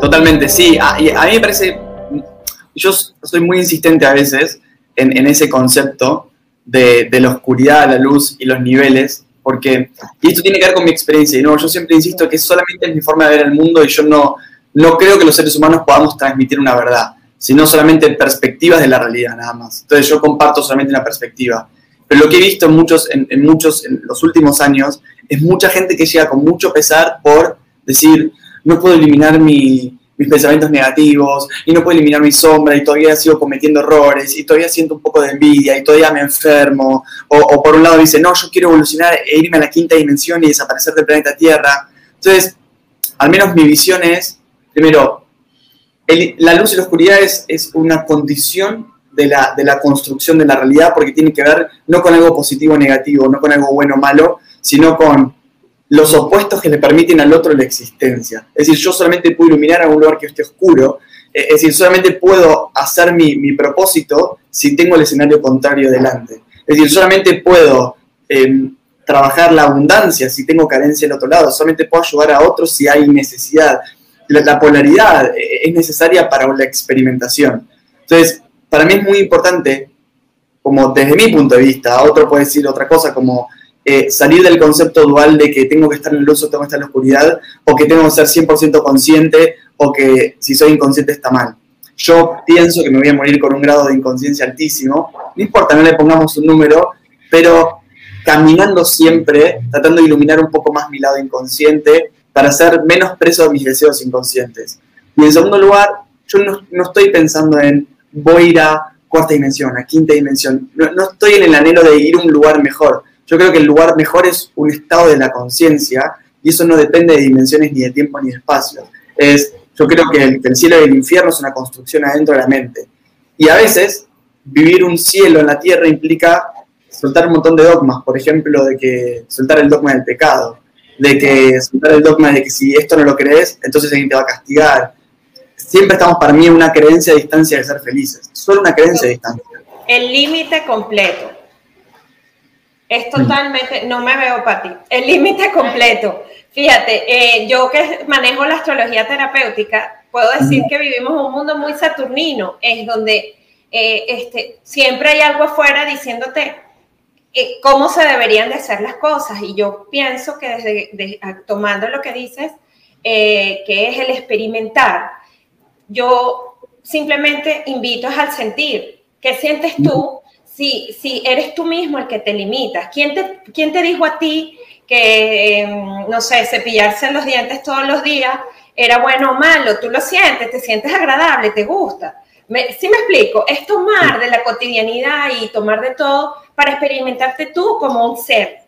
Totalmente, sí. A, a mí me parece, yo soy muy insistente a veces en, ese concepto de, de, la oscuridad, la luz y los niveles, porque, y esto tiene que ver con mi experiencia, y no, yo siempre insisto que solamente es mi forma de ver el mundo y yo no, no creo que los seres humanos podamos transmitir una verdad, sino solamente perspectivas de la realidad nada más. Entonces yo comparto solamente una perspectiva. Pero lo que he visto en muchos, en, en muchos, en los últimos años, es mucha gente que llega con mucho pesar por decir, no puedo eliminar mi, mis pensamientos negativos y no puedo eliminar mi sombra y todavía sigo cometiendo errores y todavía siento un poco de envidia y todavía me enfermo. O, o, por un lado dice, no, yo quiero evolucionar e irme a la quinta dimensión y desaparecer del planeta Tierra. Entonces, al menos mi visión es, primero, la luz y la oscuridad es, es una condición de la, de la construcción de la realidad porque tiene que ver no con algo positivo o negativo, no con algo bueno o malo, sino con los opuestos que le permiten al otro la existencia. Es decir, yo solamente puedo iluminar a un lugar que esté oscuro, eh, es decir, solamente puedo hacer mi, mi propósito si tengo el escenario contrario delante. Es decir, solamente puedo eh, trabajar la abundancia si tengo carencia del otro lado, solamente puedo ayudar a otros si hay necesidad. La, la polaridad eh, es necesaria para la experimentación. Entonces, para mí es muy importante, como desde mi punto de vista, otro puede decir otra cosa, como eh, salir del concepto dual de que tengo que estar en el luz o tengo que estar en la oscuridad, o que tengo que ser 100% consciente, o que si soy inconsciente está mal. Yo pienso que me voy a morir con un grado de inconsciencia altísimo, no importa, no le pongamos un número, pero caminando siempre, tratando de iluminar un poco más mi lado inconsciente para ser menos preso de mis deseos inconscientes. Y en segundo lugar, yo no, estoy pensando en voy a ir a cuarta dimensión, a quinta dimensión, no estoy en el anhelo de ir a un lugar mejor, yo creo que el lugar mejor es un estado de la conciencia y eso no depende de dimensiones ni de tiempo ni de espacio. Es, yo creo que el, que el, cielo y el infierno es una construcción adentro de la mente. Y a veces vivir un cielo en la tierra implica soltar un montón de dogmas, por ejemplo, de que soltar el dogma del pecado, de que soltar el dogma de que si esto no lo crees, entonces alguien te va a castigar. Siempre estamos para mí en una creencia de distancia de ser felices, solo una creencia de distancia. El límite completo es totalmente, no me veo para ti, el límite completo. Fíjate, eh, yo que manejo la astrología terapéutica, puedo decir que vivimos un mundo muy saturnino, es donde eh, este, siempre hay algo afuera diciéndote eh, cómo se deberían de hacer las cosas. Y yo pienso que desde de, tomando lo que dices, eh, que es el experimentar, yo simplemente invito al sentir. ¿Qué sientes tú? Si, si eres tú mismo el que te limitas. ¿Quién te, quién te dijo a ti que, no sé, cepillarse los dientes todos los días era bueno o malo? Tú lo sientes, te sientes agradable, te gusta. Me, ¿Sí me explico? Es tomar de la cotidianidad y tomar de todo para experimentarte tú como un ser.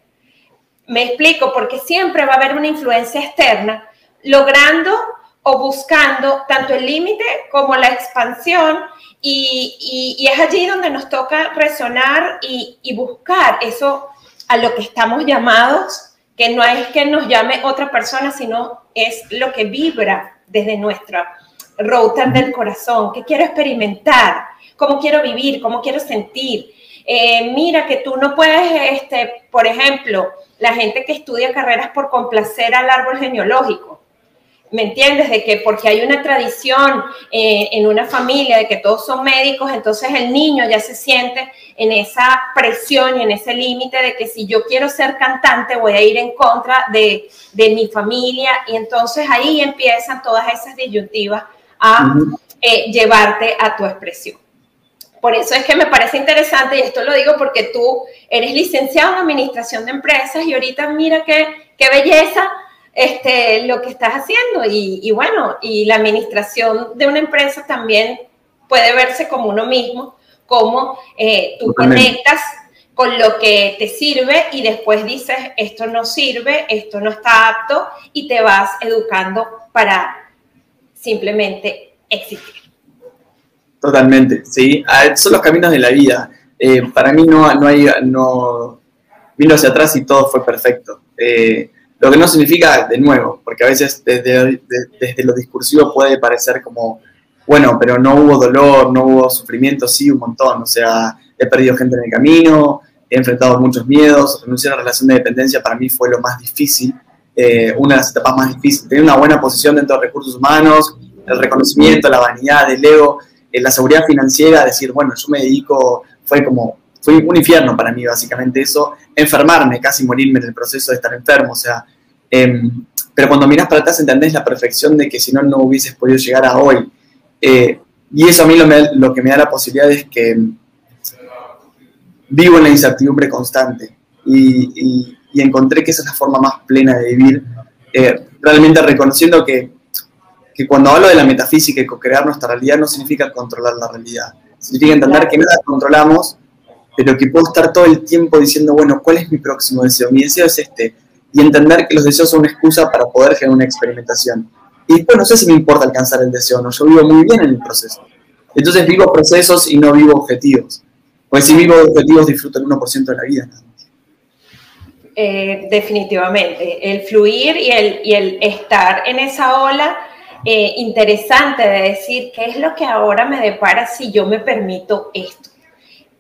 Me explico, porque siempre va a haber una influencia externa, logrando o buscando tanto el límite como la expansión y, es allí donde nos toca resonar y, y, buscar eso a lo que estamos llamados, que no es que nos llame otra persona, sino es lo que vibra desde nuestra router del corazón, que quiero experimentar, cómo quiero vivir, cómo quiero sentir. Eh, mira que tú no puedes, este, por ejemplo, la gente que estudia carreras por complacer al árbol genealógico ¿Me entiendes? De que porque hay una tradición eh, en una familia de que todos son médicos, entonces el niño ya se siente en esa presión y en ese límite de que si yo quiero ser cantante voy a ir en contra de, de mi familia y entonces ahí empiezan todas esas disyuntivas a eh, llevarte a tu expresión. Por eso es que me parece interesante, y esto lo digo porque tú eres licenciado en administración de empresas y ahorita mira qué, qué belleza este, lo que estás haciendo. Y, y, bueno, y la administración de una empresa también puede verse como uno mismo, como eh, tú conectas con lo que te sirve y después dices, esto no sirve, esto no está apto y te vas educando para simplemente existir. Totalmente, sí. Son los caminos de la vida. Eh, para mí no, no hay, no, vino hacia atrás y todo fue perfecto. Eh, lo que no significa, de nuevo, porque a veces desde, desde lo discursivo puede parecer como, bueno, pero no hubo dolor, no hubo sufrimiento, sí, un montón. O sea, he perdido gente en el camino, he enfrentado muchos miedos, renunciar a la relación de dependencia para mí fue lo más difícil, eh, una de las etapas más difíciles. Tener una buena posición dentro de recursos humanos, el reconocimiento, la vanidad, el ego, eh, la seguridad financiera, decir, bueno, yo me dedico, fue como, fue un infierno para mí básicamente eso, enfermarme, casi morirme en el proceso de estar enfermo, o sea, em, pero cuando miras para atrás entendés la perfección de que si no, no hubieses podido llegar a hoy. Eh, y eso a mí lo, que me da la posibilidad es que vivo en la incertidumbre constante y, encontré que esa es la forma más plena de vivir, eh, realmente reconociendo que, que, cuando hablo de la metafísica y co-crear nuestra realidad no significa controlar la realidad, significa entender que nada controlamos, pero que puedo estar todo el tiempo diciendo, bueno, ¿cuál es mi próximo deseo? Mi deseo es este, y entender que los deseos son una excusa para poder generar una experimentación. Y después no sé si me importa alcanzar el deseo, no, yo vivo muy bien en el proceso. Entonces vivo procesos y no vivo objetivos. Pues si vivo objetivos disfruto el 1% de la vida. Eh, definitivamente, el fluir y el, y el estar en esa ola eh, interesante de decir qué es lo que ahora me depara si yo me permito esto.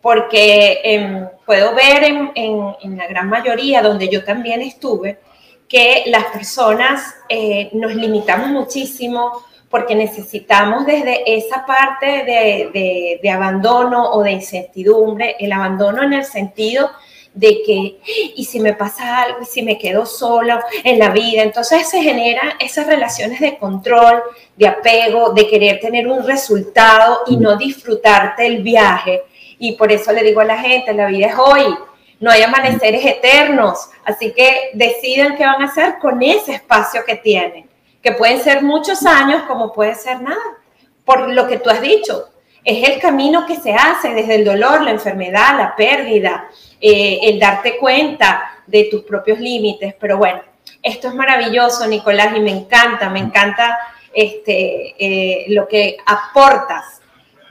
Porque em, puedo ver en, la gran mayoría, donde yo también estuve, que las personas eh, nos limitamos muchísimo porque necesitamos desde esa parte de, de, abandono o de incertidumbre, el abandono en el sentido de que, y si me pasa algo, y si me quedo solo en la vida, entonces se generan esas relaciones de control, de apego, de querer tener un resultado y no disfrutarte el viaje. Y por eso le digo a la gente, la vida es hoy, no hay amaneceres eternos, así que deciden qué van a hacer con ese espacio que tienen, que pueden ser muchos años como puede ser nada, por lo que tú has dicho. Es el camino que se hace desde el dolor, la enfermedad, la pérdida, eh, el darte cuenta de tus propios límites. Pero bueno, esto es maravilloso, Nicolás, y me encanta, me encanta este, eh, lo que aportas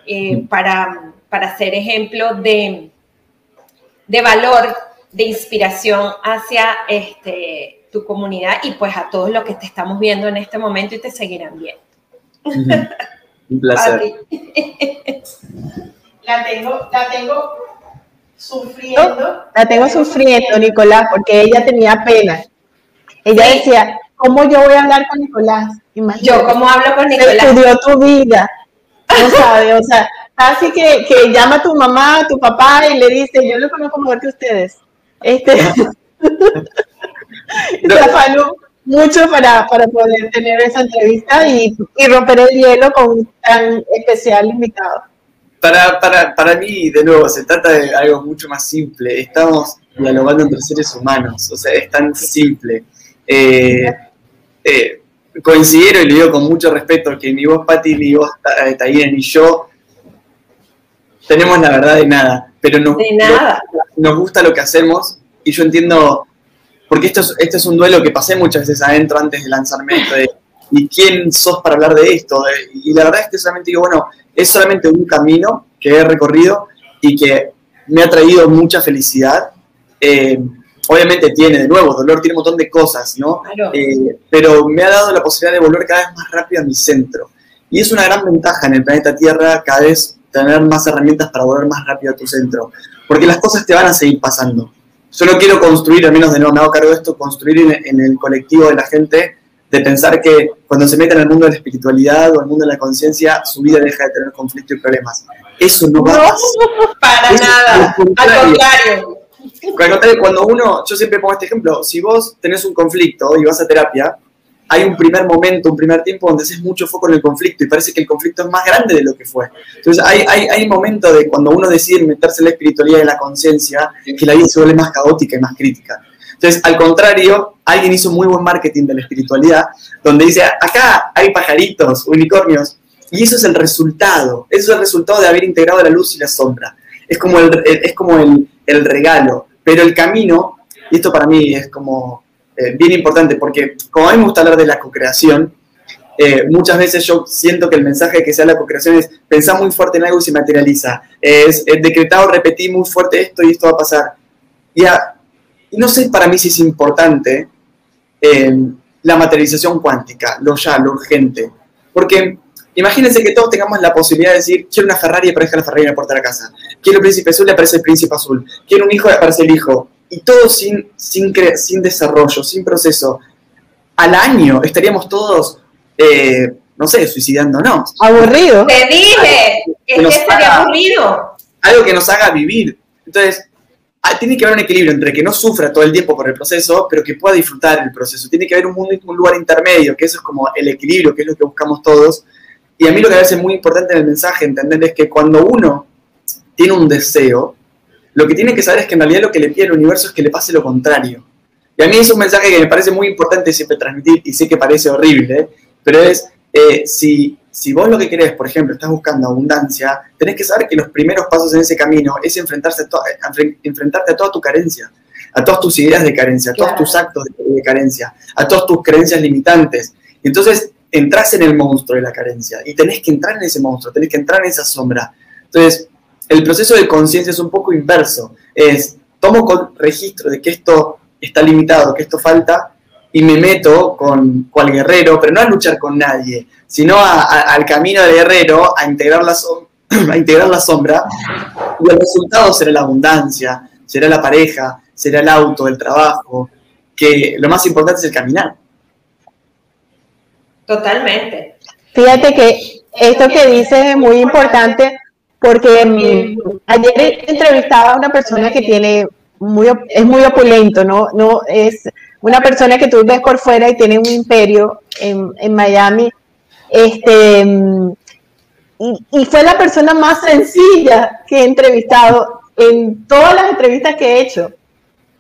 eh, para, para ser ejemplo de, de valor, de inspiración hacia este, tu comunidad y pues a todos los que te estamos viendo en este momento y te seguirán viendo. Un placer. la tengo, la tengo sufriendo. La tengo sufriendo, Nicolás, porque ella tenía pena. Ella decía, ¿cómo yo voy a hablar con Nicolás? Yo, ¿cómo hablo con Nicolás? Estudió tu vida. No sabe, o sea, Así que, que llama a tu mamá, a tu papá y le dice, yo lo conozco mejor que ustedes. Este, no. mucho para, para, poder tener esa entrevista y, y, romper el hielo con un tan especial invitado. Para, para, para mí, de nuevo, se trata de algo mucho más simple. Estamos dialogando entre seres humanos, o sea, es tan simple. Eh, eh, y lo digo con mucho respeto, que ni vos, Pati, ni vos, Taller, ni yo tenemos la verdad de nada, pero nos, nos gusta lo que hacemos y yo entiendo, porque esto es, esto es un duelo que pasé muchas veces adentro antes de lanzarme esto, de, ¿y quién sos para hablar de esto? y la verdad es que solamente digo, bueno, es solamente un camino que he recorrido y que me ha traído mucha felicidad. Eh, obviamente tiene, de nuevo, dolor tiene un montón de cosas, ¿no? Eh, pero me ha dado la posibilidad de volver cada vez más rápido a mi centro. Y es una gran ventaja en el planeta Tierra cada vez tener más herramientas para volver más rápido a tu centro. Porque las cosas te van a seguir pasando. Yo no quiero construir, al menos de nuevo me hago cargo de esto, construir en, el colectivo de la gente de pensar que cuando se mete en el mundo de la espiritualidad o el mundo de la conciencia, su vida deja de tener conflictos y problemas. Eso no va a pasar. Para nada. Al contrario. Cuando uno, yo siempre pongo este ejemplo, si vos tenés un conflicto y vas a terapia, hay un primer momento, un primer tiempo donde haces mucho foco en el conflicto y parece que el conflicto es más grande de lo que fue. Entonces hay, hay, hay momento de cuando uno decide meterse en la espiritualidad y la conciencia, que la vida se vuelve más caótica y más crítica. Entonces, al contrario, alguien hizo muy buen marketing de la espiritualidad, donde dice, acá hay pajaritos, unicornios, y eso es el resultado, eso es el resultado de haber integrado la luz y la sombra. Es como el, es como el, el regalo, pero el camino, y esto para mí es como eh, bien importante, porque como a mí me gusta hablar de la co-creación, eh, muchas veces yo siento que el mensaje que sea la co-creación es pensar muy fuerte en algo y se materializa. Es, decretado, repetí muy fuerte esto y esto va a pasar. Y, y no sé para mí si es importante eh, la materialización cuántica, lo ya, lo urgente. Porque imagínense que todos tengamos la posibilidad de decir, quiero una Ferrari y aparezca la Ferrari en la puerta de la casa. Quiero un príncipe azul y aparece el príncipe azul. Quiero un hijo y aparece el hijo y todo sin, sin, sin desarrollo, sin proceso. Al año estaríamos todos, eh, no sé, suicidándonos. Aburrido. Te dije, es que sería haga- aburrido. Algo que nos haga vivir. Entonces, ah, tiene que haber un equilibrio entre que no sufra todo el tiempo por el proceso, pero que pueda disfrutar el proceso. Tiene que haber un, mundo, un lugar intermedio, que eso es como el equilibrio, que es lo que buscamos todos. Y a mí lo que me parece muy importante en el mensaje entender es que cuando uno tiene un deseo, lo que tiene que saber es que en realidad lo que le pide al universo es que le pase lo contrario. Y a mí es un mensaje que me parece muy importante siempre transmitir y sé que parece horrible, pero es, eh, si, si vos lo que querés, por ejemplo, estás buscando abundancia, tenés que saber que los primeros pasos en ese camino es enfrentarse a to- enfren- enfrentarte a toda tu carencia, a todas tus ideas de carencia, a todos Claro. tus actos de, de carencia, a todas tus creencias limitantes. Entonces entras en el monstruo de la carencia y tenés que entrar en ese monstruo, tenés que entrar en esa sombra. Entonces, el proceso de conciencia es un poco inverso. Es, tomo con registro de que esto está limitado, que esto falta, y me meto con cual guerrero, pero no a luchar con nadie, sino a- a- al camino del guerrero, a integrar, la som- a integrar la sombra, y el resultado será la abundancia, será la pareja, será el auto, el trabajo, que lo más importante es el caminar. Totalmente. Fíjate que esto que dices es muy importante porque mm, ayer entrevistaba a una persona que tiene muy, es muy opulento, ¿no? no es una persona que tú ves por fuera y tiene un imperio en, en Miami. Este, mm, y, y fue la persona más sencilla que he entrevistado en todas las entrevistas que he hecho.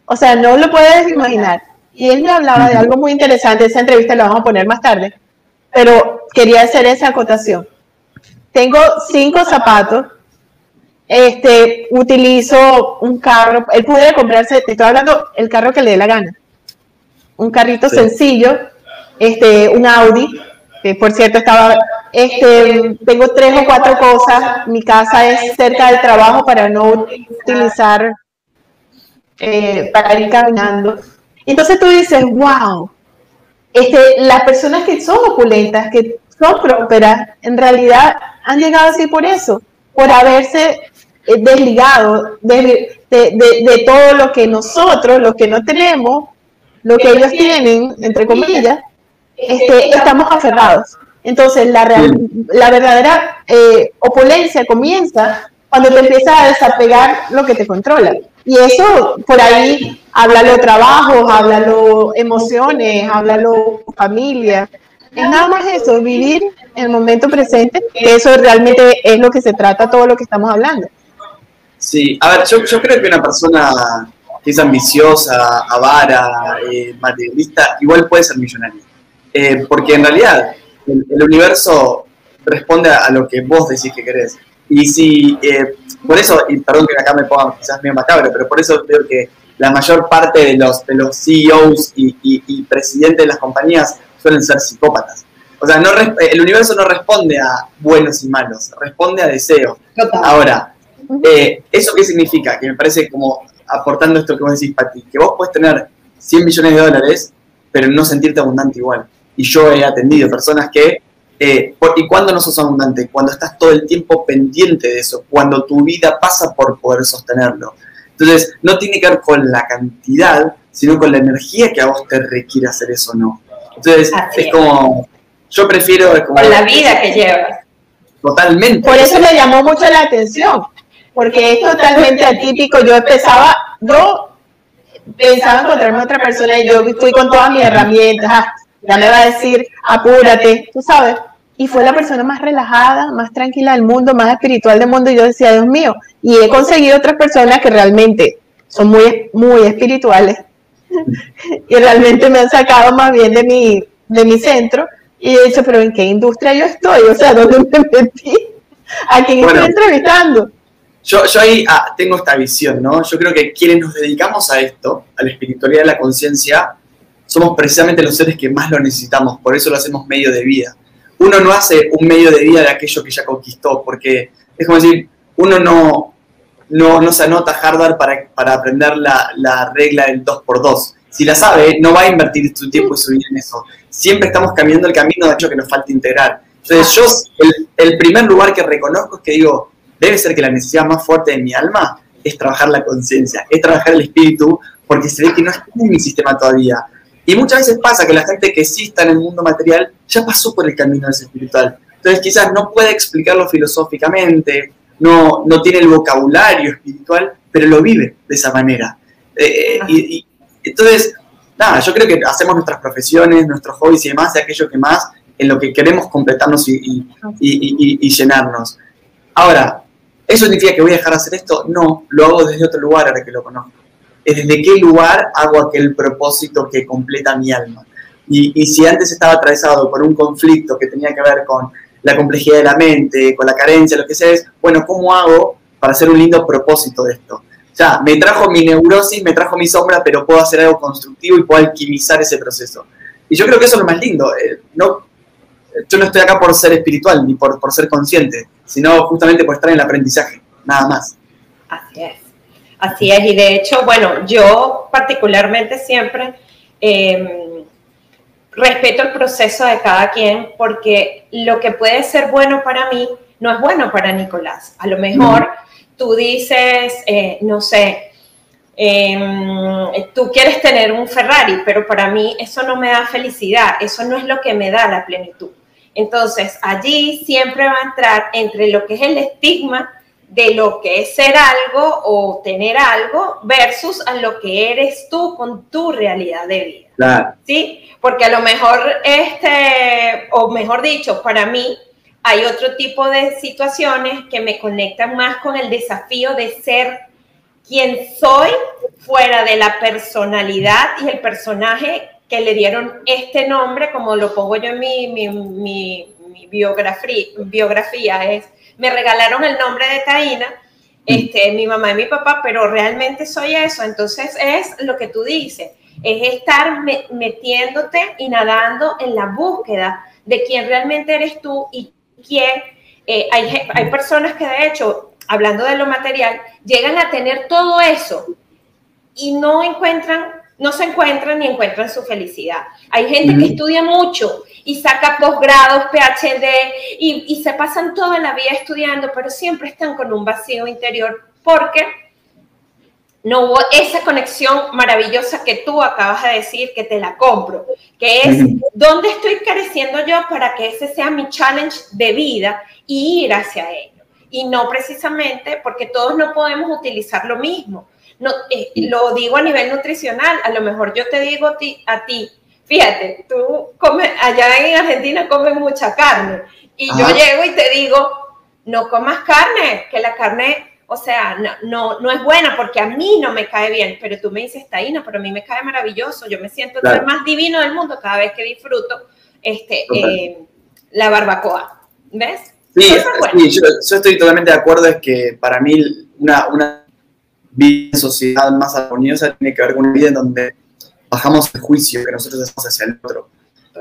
O sea, no lo puedes imaginar. Y él me hablaba de algo muy interesante, esa entrevista la vamos a poner más tarde, pero quería hacer esa acotación. Tengo cinco zapatos, este, utilizo un carro, él pudiera comprarse, te estoy hablando, el carro que le dé la gana. Un carrito Sí. sencillo, este, un Audi, que por cierto estaba, este, tengo tres o cuatro cosas, mi casa es cerca del trabajo para no utilizar, eh, para ir caminando. Entonces tú dices, wow, este, las personas que son opulentas, que son prósperas, en realidad han llegado así por eso, por haberse eh, desligado de, de- de- de todo lo que nosotros, lo que no tenemos, lo que ellos tienen, entre comillas, este, estamos aferrados. Entonces, la, real- la verdadera eh, opulencia comienza cuando te empiezas a desapegar lo que te controla. Y eso, por ahí, háblalo trabajos, háblalo emociones, háblalo familia. Es nada más eso, vivir el momento presente, eso realmente es lo que se trata todo lo que estamos hablando. Sí, a ver, yo, yo creo que una persona que es ambiciosa, avara, eh, materialista, igual puede ser millonaria. Eh, porque en realidad el, universo responde a, lo que vos decís que querés. Y si, eh, por eso, y perdón que acá me ponga quizás medio macabro, pero por eso veo que la mayor parte de los, de los CEOs y, y- y presidentes de las compañías suelen ser psicópatas. O sea, no res- el universo no responde a buenos y malos, responde a deseos. Ahora, eh, ¿eso qué significa? Que me parece como aportando esto que vos decís, Pati, que vos puedes tener 100 millones de dólares, pero no sentirte abundante igual. Y yo he atendido personas que, eh, ¿y cuándo no sos abundante? Cuando estás todo el tiempo pendiente de eso, cuando tu vida pasa por poder sostenerlo. Entonces, no tiene que ver con la cantidad, sino con la energía que a vos te requiere hacer eso o no. Entonces, Así es es. como, yo prefiero... es como- Con la vida que llevas. Totalmente. Por eso me llamó mucho la atención, porque es totalmente atípico. Yo empezaba, yo pensaba encontrarme a otra persona y yo fui con todas mis herramientas. ah, Ya me va a decir, apúrate, tú sabes. Y fue la persona más relajada, más tranquila del mundo, más espiritual del mundo. Y yo decía, Dios mío. Y he conseguido otras personas que realmente son muy, muy espirituales y realmente me han sacado más bien de mi, de mi centro. Y he dicho, pero ¿en qué industria yo estoy? O sea, ¿dónde me metí? ¿A quién Bueno. estoy entrevistando? Yo, yo ahí ah, tengo esta visión, ¿no? Yo creo que quienes nos dedicamos a esto, a la espiritualidad de la conciencia, somos precisamente los seres que más lo necesitamos, por eso lo hacemos medio de vida. Uno no hace un medio de vida de aquello que ya conquistó, porque es como decir, uno no, no, no se anota a Harvard para, para aprender la, la regla del 2x2. Si la sabe, no va a invertir su tiempo y su vida en eso. Siempre estamos caminando el camino de aquello que nos falta integrar. Entonces yo, el, primer lugar que reconozco es que digo, debe ser que la necesidad más fuerte de mi alma es trabajar la conciencia, es trabajar el espíritu, porque se ve que no está en mi sistema todavía. Y muchas veces pasa que la gente que sí en el mundo material ya pasó por el camino de ese espiritual. Entonces quizás no puede explicarlo filosóficamente, no, no tiene el vocabulario espiritual, pero lo vive de esa manera. Eh, y, y, entonces, nada, yo creo que hacemos nuestras profesiones, nuestros hobbies y demás de aquello que más en lo que queremos completarnos y, y, llenarnos. Ahora, ¿eso significa que voy a dejar de hacer esto? No, lo hago desde otro lugar ahora que lo conozco. Es desde qué lugar hago aquel propósito que completa mi alma. Y, si antes estaba atravesado por un conflicto que tenía que ver con la complejidad de la mente, con la carencia, lo que sea, es, bueno, ¿cómo hago para hacer un lindo propósito de esto? Ya, me trajo mi neurosis, me trajo mi sombra, pero puedo hacer algo constructivo y puedo alquimizar ese proceso. Y yo creo que eso es lo más lindo. Eh, no, yo no estoy acá por ser espiritual ni por, por ser consciente, sino justamente por estar en el aprendizaje, nada más. Así es. Así es, y de hecho, bueno, yo particularmente siempre em, respeto el proceso de cada quien porque lo que puede ser bueno para mí no es bueno para Nicolás. A lo mejor tú dices, eh, no sé, em, tú quieres tener un Ferrari, pero para mí eso no me da felicidad, eso no es lo que me da la plenitud. Entonces, allí siempre va a entrar entre lo que es el estigma de lo que es ser algo o tener algo versus a lo que eres tú con tu realidad de vida. Claro. ¿Sí? Porque a lo mejor este, o mejor dicho, para mí hay otro tipo de situaciones que me conectan más con el desafío de ser quien soy fuera de la personalidad y el personaje que le dieron este nombre, como lo pongo yo en mi, mi, mi, biografía, biografía, es, me regalaron el nombre de Taina, este, mi mamá y mi papá, pero realmente soy eso. Entonces es lo que tú dices, es estar metiéndote y nadando en la búsqueda de quién realmente eres tú y quién. Eh, hay, hay personas que de hecho, hablando de lo material, llegan a tener todo eso y no encuentran no se encuentran ni encuentran su felicidad. Hay gente que estudia mucho y saca posgrados, PhD y, y, se pasan toda la vida estudiando, pero siempre están con un vacío interior porque no hubo esa conexión maravillosa que tú acabas de decir, que te la compro, que es dónde estoy careciendo yo para que ese sea mi challenge de vida y ir hacia ello. Y no precisamente porque todos no podemos utilizar lo mismo. No, eh, lo digo a nivel nutricional, a lo mejor yo te digo a ti, a ti fíjate, tú comes, allá en Argentina comes mucha carne, y yo llego y te digo, no comas carne, que la carne, o sea, no, no, no, es buena porque a mí no me cae bien, pero tú me dices, Taina, pero a mí me cae maravilloso, yo me siento el más divino del mundo cada vez que disfruto este, eh, la barbacoa, ¿ves? Sí, yo, yo, estoy totalmente de acuerdo, es que para mí una, una vida en sociedad más armoniosa tiene que ver con una vida en donde bajamos el juicio que nosotros hacemos hacia el otro.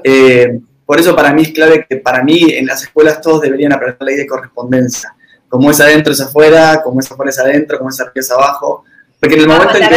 Eh, por eso para mí es clave que para mí en las escuelas todos deberían aprender la ley de correspondencia. Como es adentro es afuera, como es afuera es adentro, como es arriba es abajo. Porque en el momento en que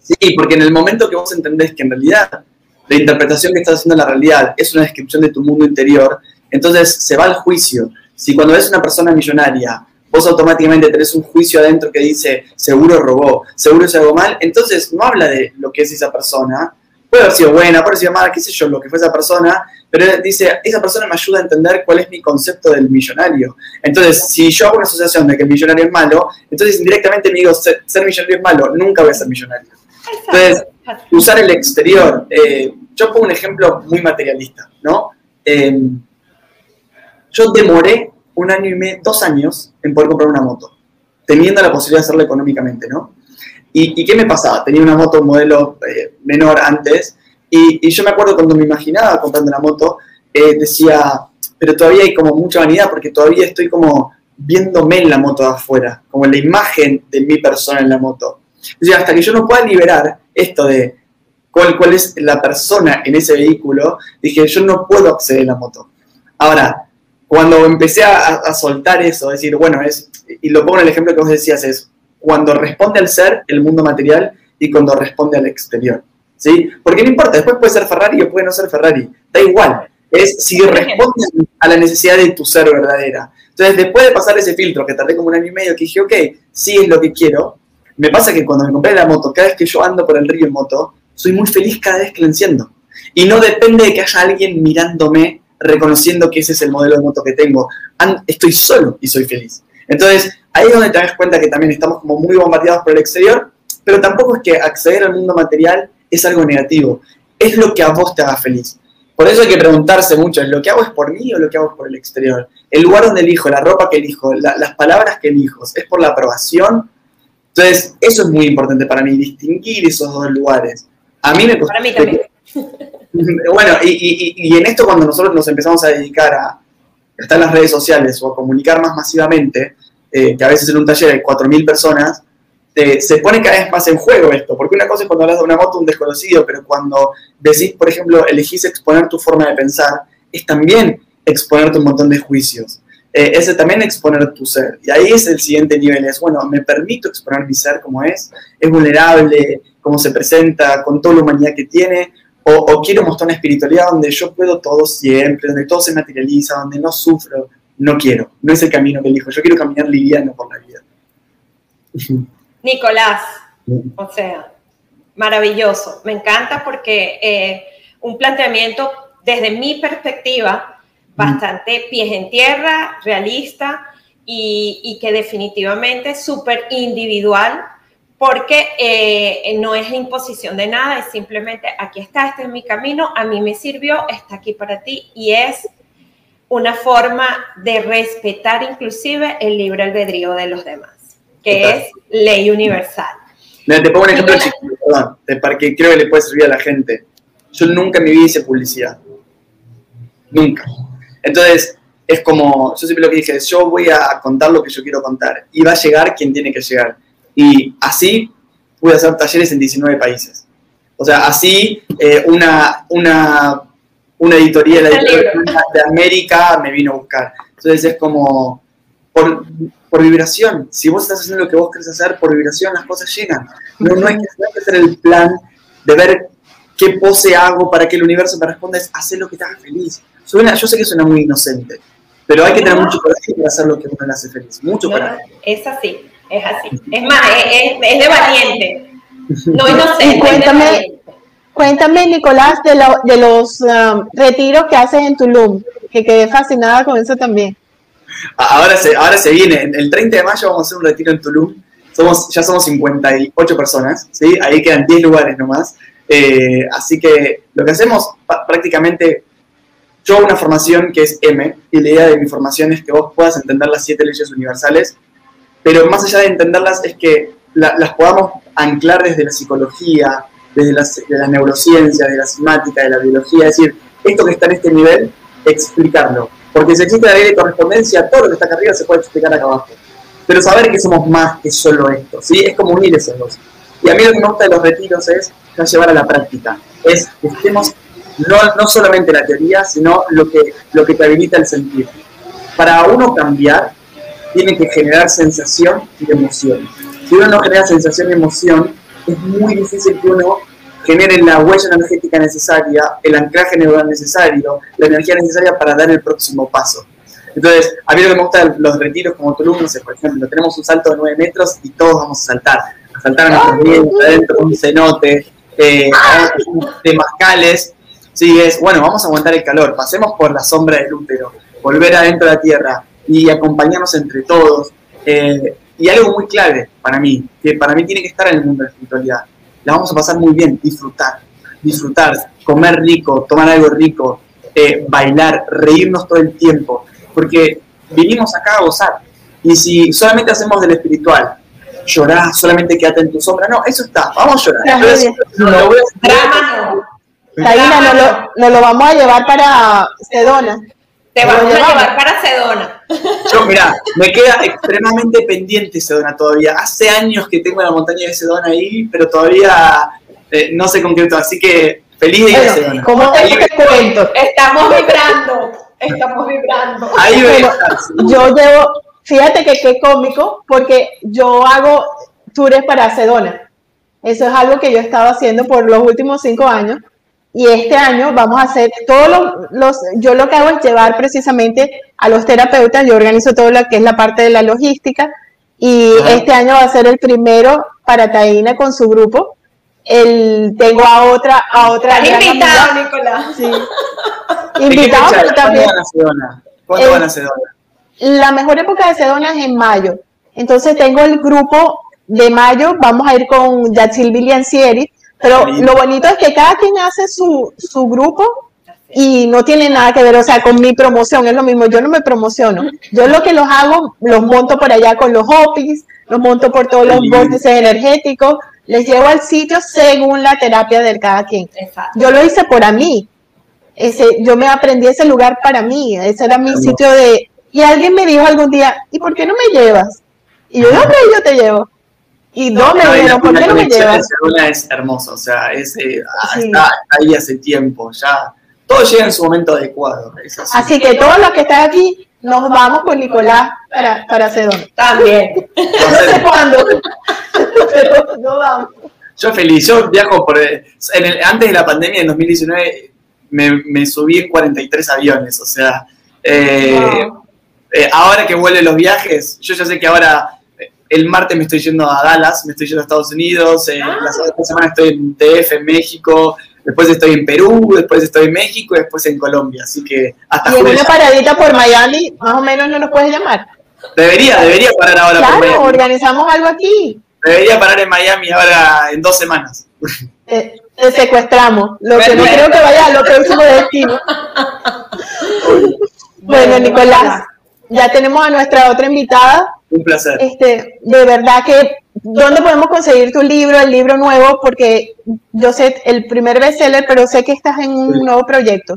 Sí, porque en el momento que vos entendés que en realidad la interpretación que estás haciendo de la realidad es una descripción de tu mundo interior, entonces se va al juicio. Si cuando ves una persona millonaria vos automáticamente tenés un juicio adentro que dice, seguro robó, seguro hizo algo mal, entonces no habla de lo que es esa persona, puede haber sido buena, puede haber sido mala, qué sé yo, lo que fue esa persona, pero dice, esa persona me ayuda a entender cuál es mi concepto del millonario. Entonces, si yo hago una asociación de que el millonario es malo, entonces indirectamente me digo, ser, millonario es malo, nunca voy a ser millonario. Entonces, usar el exterior. Eh, yo pongo un ejemplo muy materialista, ¿no? Eh, yo demoré un año y medio, dos años en poder comprar una moto, teniendo la posibilidad de hacerlo económicamente, ¿no? ¿Y, qué me pasaba? Tenía una moto modelo eh, menor antes y, yo me acuerdo cuando me imaginaba comprando una moto, eh, decía, pero todavía hay como mucha vanidad porque todavía estoy como viéndome en la moto de afuera, como la imagen de mi persona en la moto. Hasta que yo no pueda liberar esto de cuál, es la persona en ese vehículo, dije, yo no puedo acceder a la moto. Ahora, cuando empecé a, soltar eso, decir, bueno, es, y lo pongo en el ejemplo que vos decías, es cuando responde al ser el mundo material y cuando responde al exterior. ¿Sí? Porque no importa, después puede ser Ferrari o puede no ser Ferrari, da igual. Es si responde a la necesidad de tu ser verdadera. Entonces, después de pasar ese filtro, que tardé como un año y medio, que dije, ok, sí es lo que quiero, me pasa que cuando me compré la moto, cada vez que yo ando por el río en moto, soy muy feliz cada vez que lo enciendo. Y no depende de que haya alguien mirándome, reconociendo que ese es el modelo de moto que tengo. Estoy solo y soy feliz. Entonces, ahí es donde te das cuenta que también estamos como muy bombardeados por el exterior, pero tampoco es que acceder al mundo material es algo negativo. Es lo que a vos te haga feliz. Por eso hay que preguntarse mucho, ¿lo que hago es por mí o lo que hago es por el exterior? El lugar donde elijo, la ropa que elijo, las palabras que elijo, ¿es por la aprobación? Entonces, eso es muy importante para mí, distinguir esos dos lugares. A mí me Para mí también. Bueno, y, en esto cuando nosotros nos empezamos a dedicar a estar en las redes sociales o a comunicar más masivamente, eh, que a veces en un taller hay 4.000 personas, se pone cada vez más en juego esto, porque una cosa es cuando hablas de una moto un desconocido, pero cuando decís, por ejemplo, elegís exponer tu forma de pensar, es también exponerte un montón de juicios. Eh, ese también exponer tu ser. Y ahí es el siguiente nivel, es, bueno, me permito exponer mi ser como es, es vulnerable, cómo se presenta, con toda la humanidad que tiene, o, quiero mostrar una espiritualidad donde yo puedo todo siempre, donde todo se materializa, donde no sufro. No quiero, no es el camino que elijo. Yo quiero caminar liviano por la vida. Nicolás, o sea, maravilloso. Me encanta porque eh, un planteamiento desde mi perspectiva bastante pies en tierra, realista y, y que definitivamente es súper individual porque eh, no es imposición de nada, es simplemente aquí está, este es mi camino, a mí me sirvió, está aquí para ti y es una forma de respetar inclusive el libre albedrío de los demás, que es ley universal. te pongo un ejemplo chiquito, perdón, para que creo que le puede servir a la gente. Yo nunca en mi vida hice publicidad. Nunca. Entonces, es como, yo siempre lo que dije, yo voy a contar lo que yo quiero contar y va a llegar quien tiene que llegar. Y así pude hacer talleres en 19 países. O sea, así eh, una, una, una editorial de América me vino a buscar. Entonces es como, por, por, vibración, si vos estás haciendo lo que vos querés hacer, por vibración las cosas llegan. No, no, hay, que, no hay que hacer el plan de ver qué pose hago para que el universo me responda, es hacer lo que te haga feliz. Suena, yo sé que suena muy inocente, pero hay que tener mucho coraje para hacer lo que uno le hace feliz. Mucho coraje. Es así es así. Es más, es, de valiente. No inocente. cuéntame, cuéntame, Nicolás, de, de los um, retiros que haces en Tulum, que quedé fascinada con eso también. Ahora se, ahora se viene, el 30 de mayo vamos a hacer un retiro en Tulum. Somos, ya somos 58 personas, ¿sí? ahí quedan 10 lugares nomás. Eh, así que lo que hacemos prácticamente, yo hago una formación que es M, y la idea de mi formación es que vos puedas entender las siete leyes universales pero más allá de entenderlas es que las podamos anclar desde la psicología, desde la, neurociencia, de la simática, de la biología, es decir, esto que está en este nivel, explicarlo. Porque si existe la ley de correspondencia, todo lo que está acá arriba se puede explicar acá abajo. Pero saber que somos más que solo esto, ¿sí? Es como unir esos dos. Y a mí lo que me gusta de los retiros es ya llevar a la práctica. Es que estemos no, no solamente la teoría, sino lo que, lo que te habilita el sentir. Para uno cambiar, tiene que generar sensación y emoción. Si uno no genera sensación y emoción, es muy difícil que uno genere la huella energética necesaria, el anclaje neuronal necesario, la energía necesaria para dar el próximo paso. Entonces, a mí lo que me gusta los retiros como Tulum, no sé, por ejemplo, tenemos un salto de 9 metros y todos vamos a saltar. A saltar a nuestros vientos, adentro un cenote, eh, de mascales. Sí, es, bueno, vamos a aguantar el calor, pasemos por la sombra del útero, volver adentro de la tierra, y acompañarnos entre todos. Eh, y algo muy clave para mí, que para mí tiene que estar en el mundo de la espiritualidad. La vamos a pasar muy bien, disfrutar, disfrutar, comer rico, tomar algo rico, eh, bailar, reírnos todo el tiempo, porque vinimos acá a gozar. Y si solamente hacemos del espiritual, llorar, solamente quédate en tu sombra, no, eso está, vamos a llorar. no, no, lo, lo vamos a llevar para Sedona. Te vamos a llevar para Sedona. Yo, mira, me queda extremadamente pendiente Sedona todavía. Hace años que tengo la montaña de Sedona ahí, pero todavía eh, no sé concreto. Así que feliz de ir a Sedona. ¿Cómo te, cuento? Estamos vibrando. Estamos vibrando. Ahí bueno, Yo llevo, fíjate que qué cómico, porque yo hago tours para Sedona. Eso es algo que yo he estado haciendo por los últimos cinco años y este año vamos a hacer todos los, yo lo que hago es llevar precisamente a los terapeutas, yo organizo todo lo que es la parte de la logística y este año va a ser el primero para Taina con su grupo el, tengo a otra, a otra. Invitado, amiga. Nicolás. Sí. ¿De qué Invitado, pero también. ¿Cuándo van a Sedona? ¿Cuándo van a Sedona? La mejor época de Sedona es en mayo. Entonces tengo el grupo de mayo, vamos a ir con Yachil Villancieri, pero lo bonito es que cada quien hace su, su grupo y no tiene nada que ver, o sea, con mi promoción, es lo mismo, yo no me promociono. Yo lo que los hago, los monto por allá con los hopis, los monto por todos los vórtices energéticos, les llevo al sitio según la terapia de cada quien. Exacto. Yo lo hice para mí. Ese, yo me aprendí ese lugar para mí. Ese era mi sitio de... Y alguien me dijo algún día, ¿y por qué no me llevas? Y yo, ¿dónde yo te llevo? Y dos me No, y la- dijeron, ¿por qué no me es hermosa, o sea, es, eh, ah, Sí. está, ahí hace tiempo, ya. Todo llega en su momento adecuado. Así. Así que todos los que están aquí, nos vamos con Nicolás para, para Sedona. También. No sé cuándo, pero no vamos. Yo feliz, yo viajo por... eh, en el- antes de la pandemia, en 2019, me, me subí en 43 aviones, o sea... eh, Wow. eh, ahora que vuelven los viajes, yo ya sé que ahora el martes me estoy yendo a Dallas, me estoy yendo a Estados Unidos, eh, Ah. la semana estoy en TF, en México, después estoy en Perú, después estoy en México y después en Colombia, así que hasta Y en una paradita por Miami, más o menos no nos puedes llamar. Debería, debería parar ahora por Claro, Miami. organizamos algo aquí. Debería parar en Miami ahora en dos semanas. Te, te secuestramos. Lo que no creo que vaya a lo próximo destino. Bueno, Nicolás, ya tenemos a nuestra otra invitada. Un placer. Este, de verdad que, ¿dónde podemos conseguir tu libro, el libro nuevo? Porque yo sé el primer bestseller, pero sé que estás en un nuevo proyecto.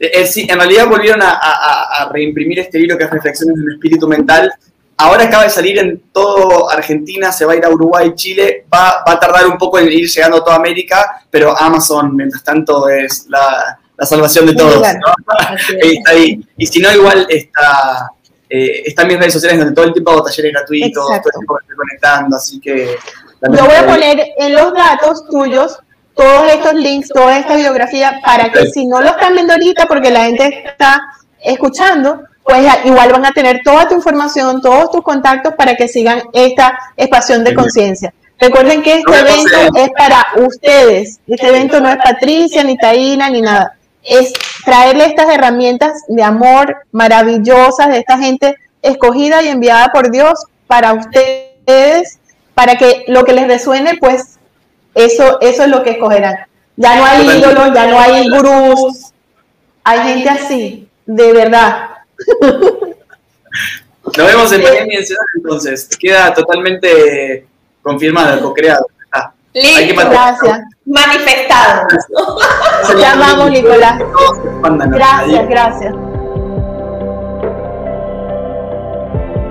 Eh, eh, sí, en realidad volvieron a, a- a reimprimir este libro que es Reflexiones del Espíritu Mental. Ahora acaba de salir en todo Argentina, se va a ir a Uruguay, Chile, va, va a tardar un poco en ir llegando a toda América, pero Amazon, mientras tanto, es la, la salvación de todos. está ahí. Y si no, igual está, eh, está en mis redes sociales donde todo el tiempo hago talleres gratuitos, todo el tiempo me estoy conectando, así que... Yo voy a poner en los datos tuyos todos estos links, toda esta biografía, para que Sí. si no lo están viendo ahorita, porque la gente está escuchando, pues igual van a tener toda tu información, todos tus contactos para que sigan esta expansión de conciencia. Recuerden que este evento es para ustedes. Este evento no es Patricia, ni Taina, ni nada. Es traerle estas herramientas de amor maravillosas de esta gente escogida y enviada por Dios para ustedes, para que lo que les resuene, pues eso, eso es lo que escogerán. Ya no hay ídolos, ya no hay gurús, hay gente así, de verdad. Nos vemos en Miami entonces. Queda totalmente confirmado, co-creado. Hay que Listo. Gracias. Manifestado. Te amamos, Nicolás. Gracias, gracias.